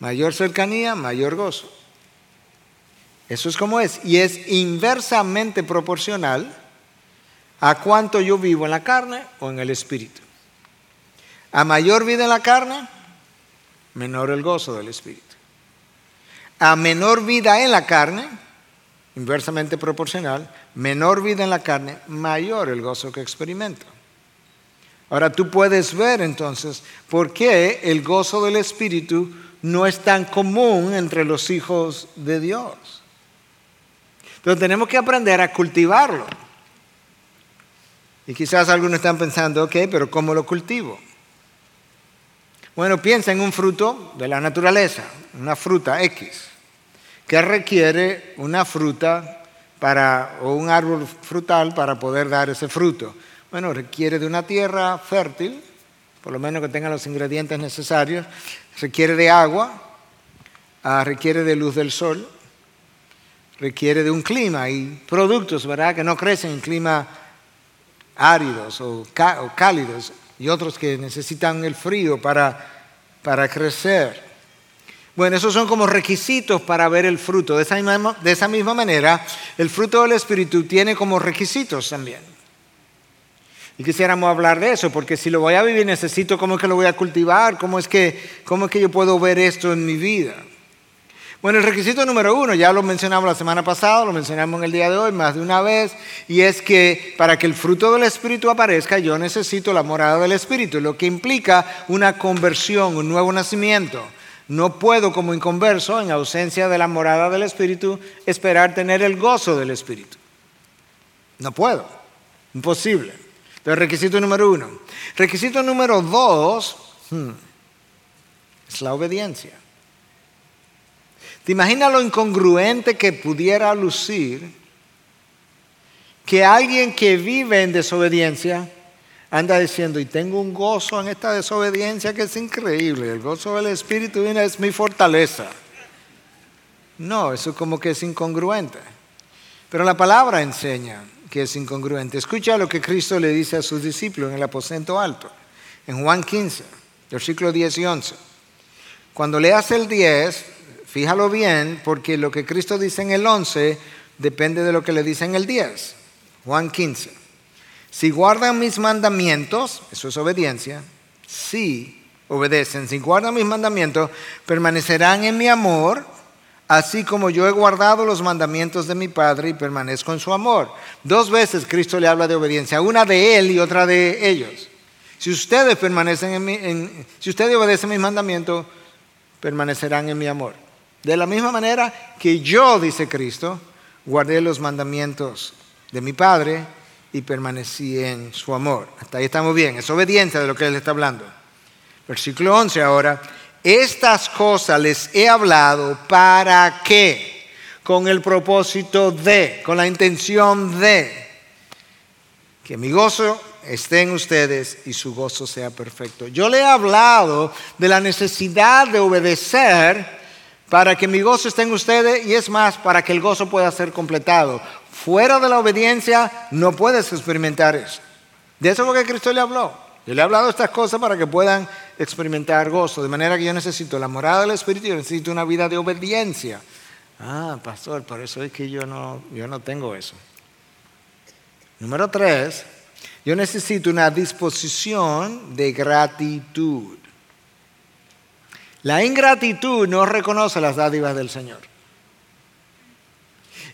S2: Mayor cercanía, mayor gozo. Eso es como es. Y es inversamente proporcional a cuánto yo vivo en la carne o en el espíritu. A mayor vida en la carne, menor el gozo del espíritu. A menor vida en la carne, inversamente proporcional, menor vida en la carne, mayor el gozo que experimento. Ahora tú puedes ver entonces por qué el gozo del Espíritu no es tan común entre los hijos de Dios. Pero tenemos que aprender a cultivarlo. Y quizás algunos están pensando, ok, pero ¿cómo lo cultivo? Bueno, piensa en un fruto de la naturaleza, una fruta X que requiere una fruta para, o un árbol frutal para poder dar ese fruto. Bueno, requiere de una tierra fértil, por lo menos que tenga los ingredientes necesarios, requiere de agua, ah, requiere de luz del sol, requiere de un clima y productos, ¿verdad?, que no crecen en climas áridos o, cálidos y otros que necesitan el frío para, para crecer. Bueno, esos son como requisitos para ver el fruto. De esa, misma, de esa misma manera, el fruto del Espíritu tiene como requisitos también. Y quisiéramos hablar de eso, porque si lo voy a vivir necesito cómo es que lo voy a cultivar, cómo es que, cómo es que yo puedo ver esto en mi vida. Bueno, el requisito número uno, ya lo mencionamos la semana pasada, lo mencionamos en el día de hoy más de una vez, y es que para que el fruto del Espíritu aparezca, yo necesito la morada del Espíritu, lo que implica una conversión, un nuevo nacimiento. No puedo como inconverso, en ausencia de la morada del Espíritu, esperar tener el gozo del Espíritu. No puedo. Imposible. Pero requisito número uno. Requisito número dos hmm, es la obediencia. ¿Te imaginas lo incongruente que pudiera lucir que alguien que vive en desobediencia anda diciendo, y tengo un gozo en esta desobediencia que es increíble, el gozo del Espíritu es mi fortaleza. No, eso como que es incongruente. Pero la palabra enseña que es incongruente. Escucha lo que Cristo le dice a sus discípulos en el aposento alto, en Juan 15, versículo 10 y 11. Cuando leas el 10, fíjalo bien, porque lo que Cristo dice en el 11 depende de lo que le dice en el 10. Juan 15. Si guardan mis mandamientos, eso es obediencia, sí, obedecen, si guardan mis mandamientos, permanecerán en mi amor, así como yo he guardado los mandamientos de mi Padre y permanezco en su amor. Dos veces Cristo le habla de obediencia, una de él y otra de ellos. Si ustedes permanecen en, si ustedes obedecen mis mandamientos, permanecerán en mi amor. De la misma manera que yo, dice Cristo, guardé los mandamientos de mi Padre y permanecí en su amor. Hasta ahí estamos bien, es obediencia de lo que él está hablando. Versículo 11 ahora, estas cosas les he hablado para qué, con el propósito de, con la intención de, que mi gozo esté en ustedes y su gozo sea perfecto. Yo le he hablado de la necesidad de obedecer para que mi gozo esté en ustedes y es más, para que el gozo pueda ser completado. Fuera de la obediencia no puedes experimentar eso. De eso es lo que Cristo le habló. Yo le he hablado estas cosas para que puedan experimentar gozo. De manera que yo necesito la morada del Espíritu yo necesito una vida de obediencia. Ah, pastor, por eso es que yo no, yo no tengo eso. Número tres, yo necesito una disposición de gratitud. La ingratitud no reconoce las dádivas del Señor.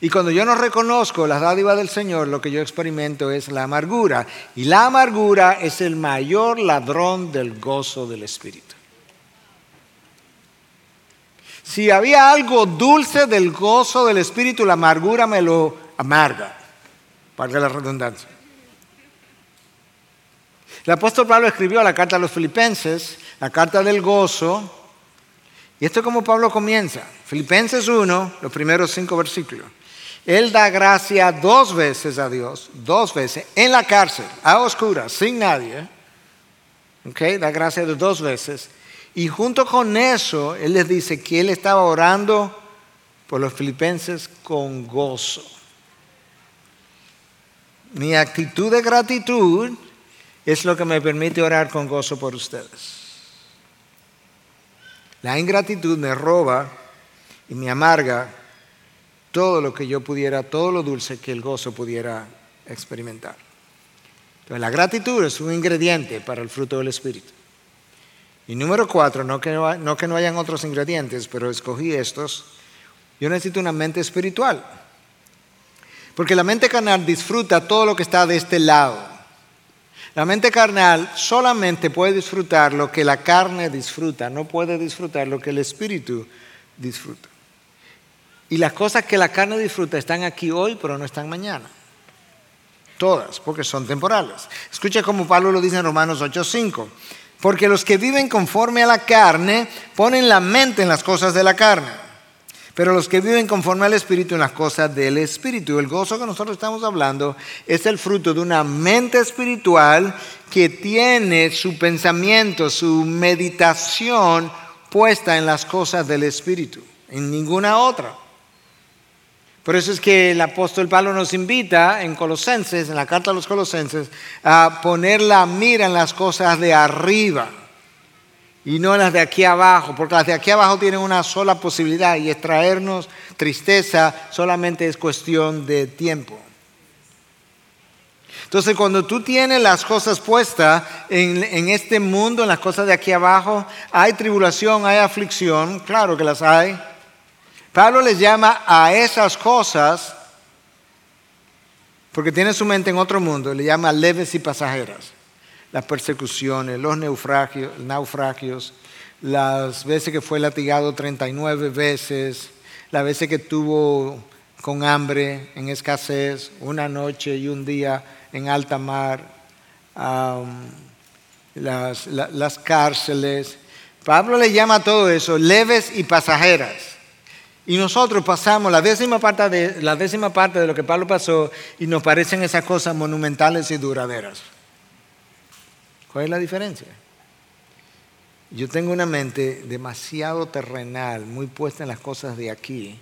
S2: Y cuando yo no reconozco las dádivas del Señor, lo que yo experimento es la amargura. Y la amargura es el mayor ladrón del gozo del Espíritu. Si había algo dulce del gozo del Espíritu, la amargura me lo amarga. Para la redundancia. El apóstol Pablo escribió la carta a los filipenses, la carta del gozo. Y esto es como Pablo comienza. Filipenses 1, los primeros cinco versículos. Él da gracia dos veces a Dios, dos veces, en la cárcel, a oscuras, sin nadie. Okay, da gracia dos veces. Y junto con eso, Él les dice que Él estaba orando por los filipenses con gozo. Mi actitud de gratitud es lo que me permite orar con gozo por ustedes. La ingratitud me roba y me amarga todo lo que yo pudiera, todo lo dulce que el gozo pudiera experimentar. Entonces, la gratitud es un ingrediente para el fruto del Espíritu. Y número cuatro, no que no, no que no hayan otros ingredientes, pero escogí estos. Yo necesito una mente espiritual. Porque la mente carnal disfruta todo lo que está de este lado. La mente carnal solamente puede disfrutar lo que la carne disfruta, no puede disfrutar lo que el espíritu disfruta. Y las cosas que la carne disfruta están aquí hoy, pero no están mañana. Todas, porque son temporales. Escucha como Pablo lo dice en Romanos 8:5. Porque los que viven conforme a la carne ponen la mente en las cosas de la carne. Pero los que viven conforme al Espíritu en las cosas del Espíritu. El gozo que nosotros estamos hablando es el fruto de una mente espiritual que tiene su pensamiento, su meditación puesta en las cosas del Espíritu, en ninguna otra. Por eso es que el apóstol Pablo nos invita en Colosenses, en la carta a los Colosenses, a poner la mira en las cosas de arriba y no en las de aquí abajo, porque las de aquí abajo tienen una sola posibilidad y extraernos tristeza solamente es cuestión de tiempo. Entonces, cuando tú tienes las cosas puestas en, en, este mundo, en las cosas de aquí abajo, hay tribulación, hay aflicción, claro que las hay, Pablo les llama a esas cosas, porque tiene su mente en otro mundo, le llama leves y pasajeras. Las persecuciones, los naufragios, las veces que fue latigado 39 veces, las veces que tuvo con hambre, en escasez, una noche y un día en alta mar, las, las cárceles. Pablo le llama a todo eso leves y pasajeras. Y nosotros pasamos la décima, parte de, la décima parte de lo que Pablo pasó y nos parecen esas cosas monumentales y duraderas. ¿Cuál es la diferencia? Yo tengo una mente demasiado terrenal, muy puesta en las cosas de aquí.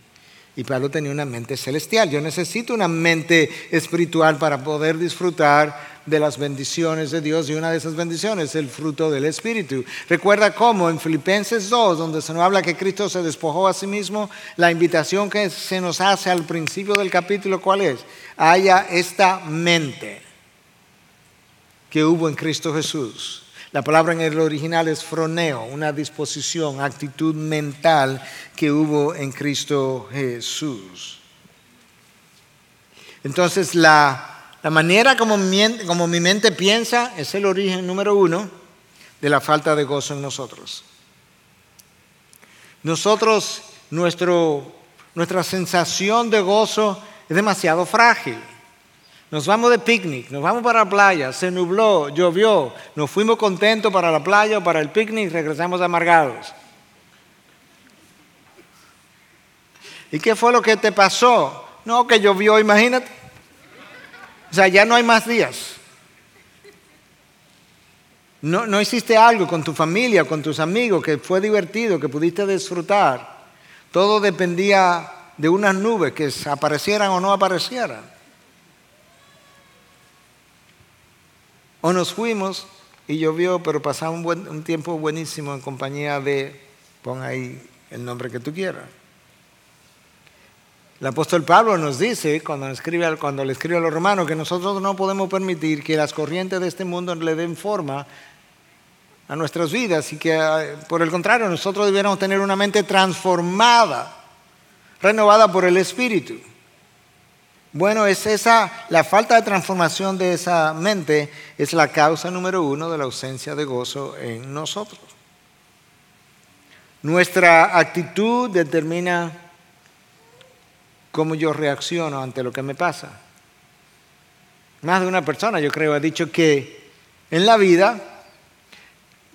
S2: Y Pablo tenía una mente celestial. Yo necesito una mente espiritual para poder disfrutar de las bendiciones de Dios y una de esas bendiciones es el fruto del Espíritu. Recuerda cómo en Filipenses 2, donde se nos habla que Cristo se despojó a sí mismo, la invitación que se nos hace al principio del capítulo, ¿cuál es? Haya esta mente que hubo en Cristo Jesús, La palabra en el original es froneo, una disposición, actitud mental que hubo en Cristo Jesús. Entonces, la, manera como como mi mente piensa es el origen número uno de la falta de gozo en nosotros. Nosotros, nuestro, nuestra sensación de gozo es demasiado frágil. Nos vamos de picnic, nos vamos para la playa, se nubló, llovió, nos fuimos contentos para la playa o para el picnic, regresamos amargados. ¿Y qué fue lo que te pasó? No, que llovió, imagínate. O sea, ya no hay más días. No, no hiciste algo con tu familia, con tus amigos, que fue divertido, que pudiste disfrutar. Todo dependía de unas nubes que aparecieran o no aparecieran. O nos fuimos y llovió, pero pasamos un, un tiempo buenísimo en compañía de, pon ahí el nombre que tú quieras. El apóstol Pablo nos dice, cuando, escribe, cuando le escribe a los romanos, que nosotros no podemos permitir que las corrientes de este mundo le den forma a nuestras vidas y que eh, por el contrario nosotros debiéramos tener una mente transformada, renovada por el Espíritu. Bueno, es esa, la falta de transformación de esa mente es la causa número uno de la ausencia de gozo en nosotros. Nuestra actitud determina cómo yo reacciono ante lo que me pasa. Más de una persona, yo creo, ha dicho que en la vida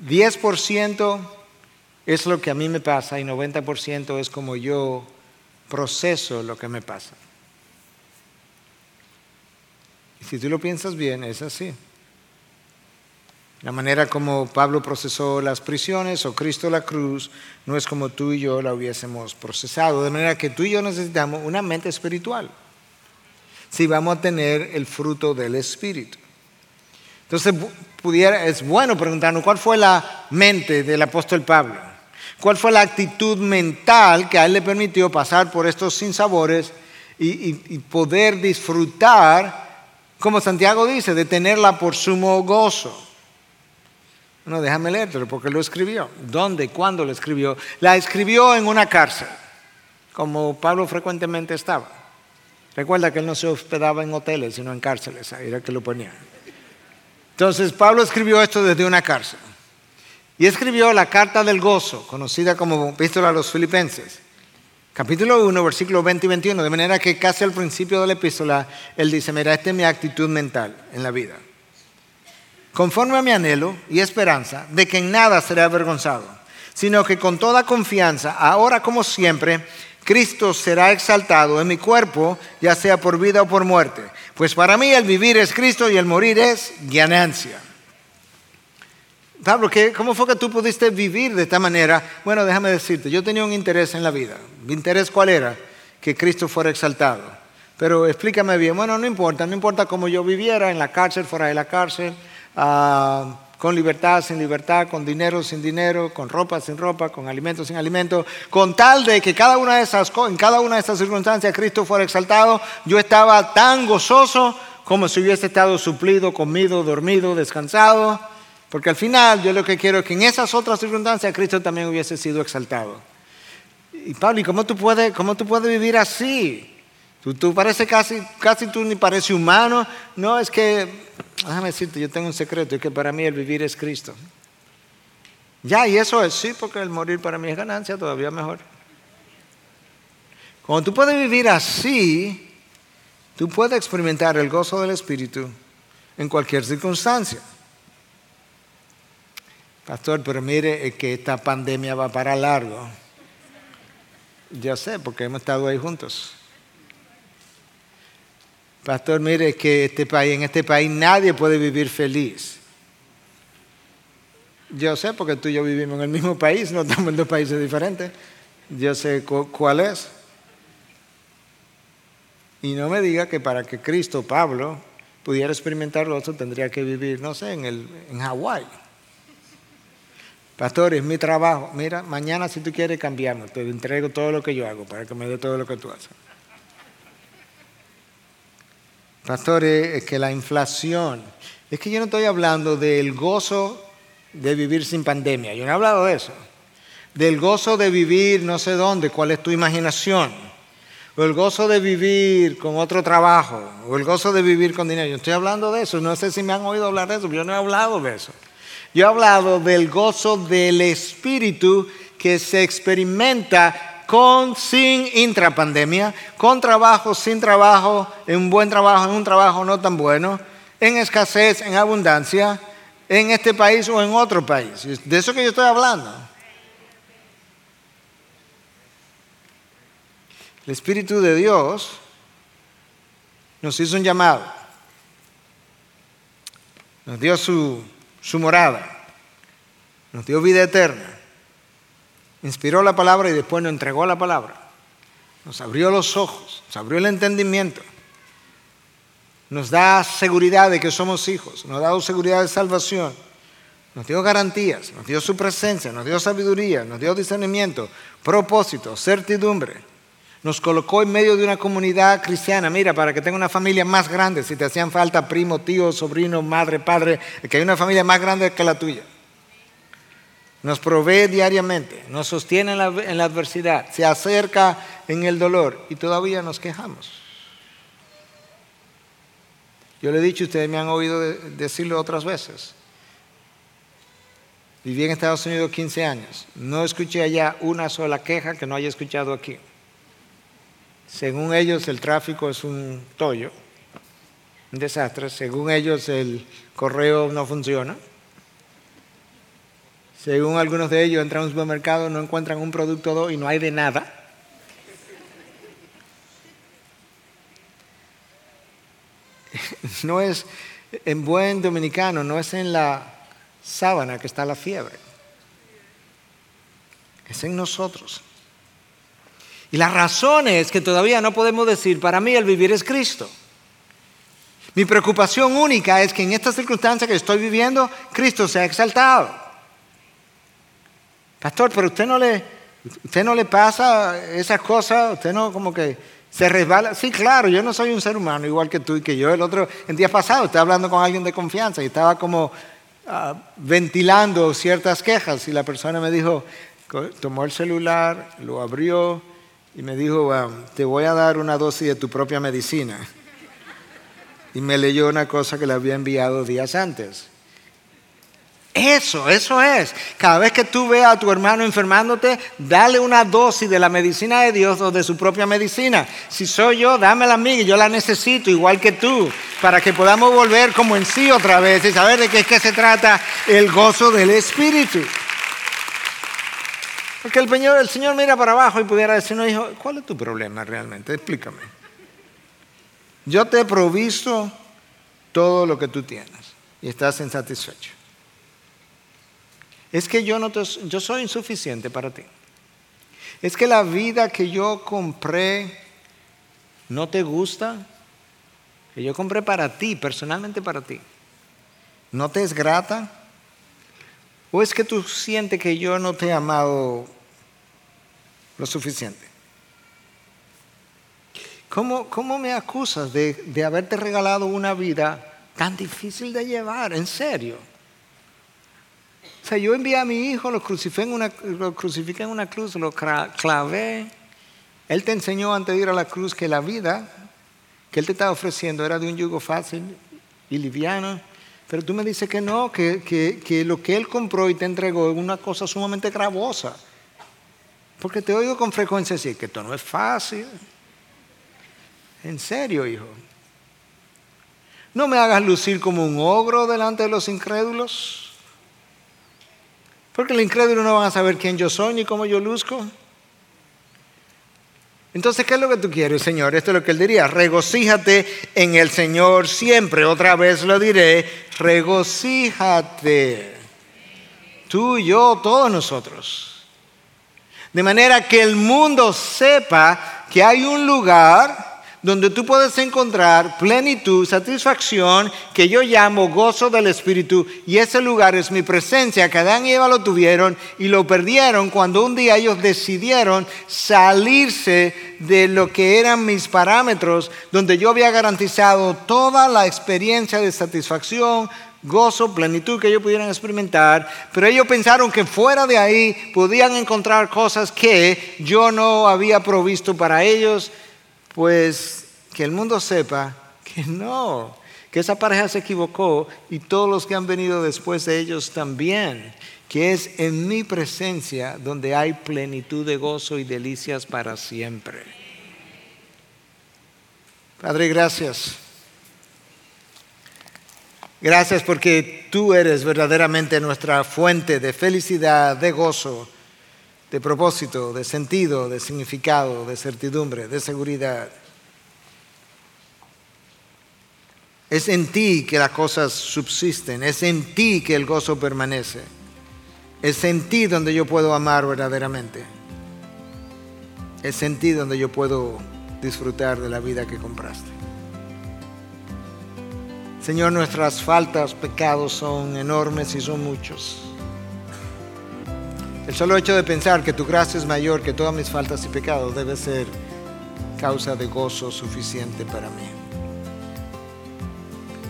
S2: 10% es lo que a mí me pasa y 90% es como yo proceso lo que me pasa. Y si tú lo piensas bien, es así. La manera como Pablo procesó las prisiones o Cristo la cruz no es como tú y yo la hubiésemos procesado. De manera que tú y yo necesitamos una mente espiritual si vamos a tener el fruto del Espíritu. Entonces, pudiera, es bueno preguntarnos cuál fue la mente del apóstol Pablo, cuál fue la actitud mental que a él le permitió pasar por estos sinsabores y, y poder disfrutar, como Santiago dice, de tenerla por sumo gozo. No, déjame leértelo porque lo escribió. ¿Dónde? ¿Cuándo lo escribió? La escribió en una cárcel, como Pablo frecuentemente estaba. Recuerda que él no se hospedaba en hoteles, sino en cárceles, ahí era que lo ponía. Entonces Pablo escribió esto desde una cárcel. Y escribió la carta del gozo, conocida como epístola a los filipenses. Capítulo 1, versículos 20 y 21. De manera que casi al principio de la epístola, él dice, mira, esta es mi actitud mental en la vida. Conforme a mi anhelo y esperanza de que en nada seré avergonzado, sino que con toda confianza, ahora como siempre, Cristo será exaltado en mi cuerpo, ya sea por vida o por muerte pues para mí el vivir es Cristo y el morir es ganancia. Pablo, ¿cómo fue que tú pudiste vivir de esta manera? Bueno, déjame decirte, yo tenía un interés en la vida. ¿Mi interés cuál era? Que Cristo fuera exaltado. Pero explícame bien, bueno, no importa, no importa cómo yo viviera en la cárcel, fuera de la cárcel, uh, con libertad, sin libertad, con dinero, sin dinero, con ropa, sin ropa, con alimento, sin alimento, con tal de que cada una de esas, en cada una de estas circunstancias Cristo fuera exaltado, yo estaba tan gozoso como si hubiese estado suplido, comido, dormido, descansado, porque al final yo lo que quiero es que en esas otras circunstancias Cristo también hubiese sido exaltado. Y Pablo, ¿y cómo tú puedes, cómo tú puedes vivir así? Tú, tú pareces casi, casi tú ni pareces humano. No, es que déjame decirte, yo tengo un secreto, es que para mí el vivir es Cristo. Ya, y eso es, sí, porque el morir para mí es ganancia, todavía mejor. Cuando tú puedes vivir así, tú puedes experimentar el gozo del Espíritu en cualquier circunstancia. Pastor, pero mire que esta pandemia va para largo. Ya sé, porque hemos estado ahí juntos. Pastor, mire que este país, en este país nadie puede vivir feliz. Yo sé, porque tú y yo vivimos en el mismo país, no estamos en dos países diferentes. Yo sé cuál es. Y no me diga que para que Cristo, Pablo, pudiera experimentar lo otro, tendría que vivir, no sé, en, el, en Hawái. Pastor, es mi trabajo. Mira, mañana si tú quieres cambiarme, te entrego todo lo que yo hago para que me dé todo lo que tú haces. Pastor, es que la inflación, es que yo no estoy hablando del gozo de vivir sin pandemia. Yo no he hablado de eso. Del gozo de vivir no sé dónde, cuál es tu imaginación. O el gozo de vivir con otro trabajo. O el gozo de vivir con dinero. Yo estoy hablando de eso. No sé si me han oído hablar de eso. Yo no he hablado de eso. Yo he hablado del gozo del espíritu que se experimenta con, sin intrapandemia, con trabajo, sin trabajo, en un buen trabajo, en un trabajo no tan bueno, en escasez, en abundancia, en este país o en otro país. De eso que yo estoy hablando. El Espíritu de Dios nos hizo un llamado, nos dio su, su morada, nos dio vida eterna inspiró la palabra y después nos entregó la palabra. Nos abrió los ojos, nos abrió el entendimiento. Nos da seguridad de que somos hijos, nos ha dado seguridad de salvación. Nos dio garantías, nos dio su presencia, nos dio sabiduría, nos dio discernimiento, propósito, certidumbre. Nos colocó en medio de una comunidad cristiana, mira, para que tenga una familia más grande, si te hacían falta primo, tío, sobrino, madre, padre, que hay una familia más grande que la tuya nos provee diariamente, nos sostiene en la, adversidad, se acerca en el dolor y todavía nos quejamos. Yo le he dicho, ustedes me han oído decirlo otras veces. Viví en Estados Unidos 15 años. No escuché allá una sola queja que no haya escuchado aquí. Según ellos el tráfico es un tollo, un desastre. Según ellos el correo no funciona. Según algunos de ellos, entran a un supermercado, no encuentran un producto y no hay de nada. No es, en buen dominicano, no es en la sábana que está la fiebre. Es en nosotros. Y la razón es que todavía no podemos decir, para mí el vivir es Cristo. Mi preocupación única es que en esta circunstancia que estoy viviendo, Cristo se ha exaltado. Pastor, pero usted no le, usted no le pasa esas cosas, usted no como que se resbala. Sí, claro, yo no soy un ser humano igual que tú y que yo. El otro, el día pasado, estaba hablando con alguien de confianza y estaba como ah, ventilando ciertas quejas y la persona me dijo, tomó el celular, lo abrió y me dijo, te voy a dar una dosis de tu propia medicina. Y me leyó una cosa que le había enviado días antes. Eso, eso es. Cada vez que tú veas a tu hermano enfermándote, dale una dosis de la medicina de Dios o de su propia medicina. Si soy yo, dámela a mí, yo la necesito igual que tú, para que podamos volver como en sí otra vez y saber de qué es que se trata el gozo del Espíritu. Porque el Señor, el Señor mira para abajo y pudiera decirnos, hijo, ¿cuál es tu problema realmente? Explícame. Yo te he provisto todo lo que tú tienes y estás insatisfecho es que yo, no yo soy insuficiente para ti. Es que la vida que yo compré no te gusta, que yo compré para ti, personalmente para ti, no te es grata. ¿O es que tú sientes que yo no te he amado lo suficiente? ¿Cómo, cómo me acusas de, de haberte regalado una vida tan difícil de llevar? En serio. O sea, yo envié a mi hijo, lo crucifiqué en una, lo crucifiqué en una cruz, lo clavé. Él te enseñó antes de ir a la cruz que la vida que Él te estaba ofreciendo era de un yugo fácil y liviano. Pero tú me dices que no, que, que, que lo que Él compró y te entregó es una cosa sumamente gravosa. Porque te oigo con frecuencia decir que esto no es fácil. En serio, hijo. No me hagas lucir como un ogro delante de los incrédulos. Porque el incrédulo no van a saber quién yo soy ni cómo yo luzco. Entonces, ¿qué es lo que tú quieres, Señor? Esto es lo que él diría. Regocíjate en el Señor siempre. Otra vez lo diré. Regocíjate. Tú, yo, todos nosotros. De manera que el mundo sepa que hay un lugar donde tú puedes encontrar plenitud, satisfacción, que yo llamo gozo del Espíritu, y ese lugar es mi presencia, que Adán y Eva lo tuvieron y lo perdieron cuando un día ellos decidieron salirse de lo que eran mis parámetros, donde yo había garantizado toda la experiencia de satisfacción, gozo, plenitud que ellos pudieran experimentar, pero ellos pensaron que fuera de ahí podían encontrar cosas que yo no había provisto para ellos pues que el mundo sepa que no, que esa pareja se equivocó y todos los que han venido después de ellos también, que es en mi presencia donde hay plenitud de gozo y delicias para siempre. Padre, gracias. Gracias porque tú eres verdaderamente nuestra fuente de felicidad, de gozo de propósito, de sentido, de significado, de certidumbre, de seguridad. Es en ti que las cosas subsisten, es en ti que el gozo permanece, es en ti donde yo puedo amar verdaderamente, es en ti donde yo puedo disfrutar de la vida que compraste. Señor, nuestras faltas, pecados son enormes y son muchos. El solo hecho de pensar que tu gracia es mayor que todas mis faltas y pecados debe ser causa de gozo suficiente para mí.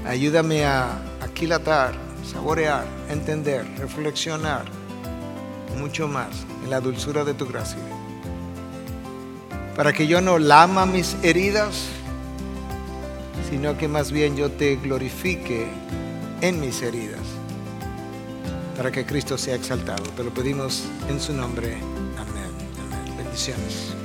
S2: Ayúdame a aquilatar, saborear, entender, reflexionar mucho más en la dulzura de tu gracia. Para que yo no lama mis heridas, sino que más bien yo te glorifique en mis heridas para que Cristo sea exaltado. Te lo pedimos en su nombre. Amén. Amén. Bendiciones.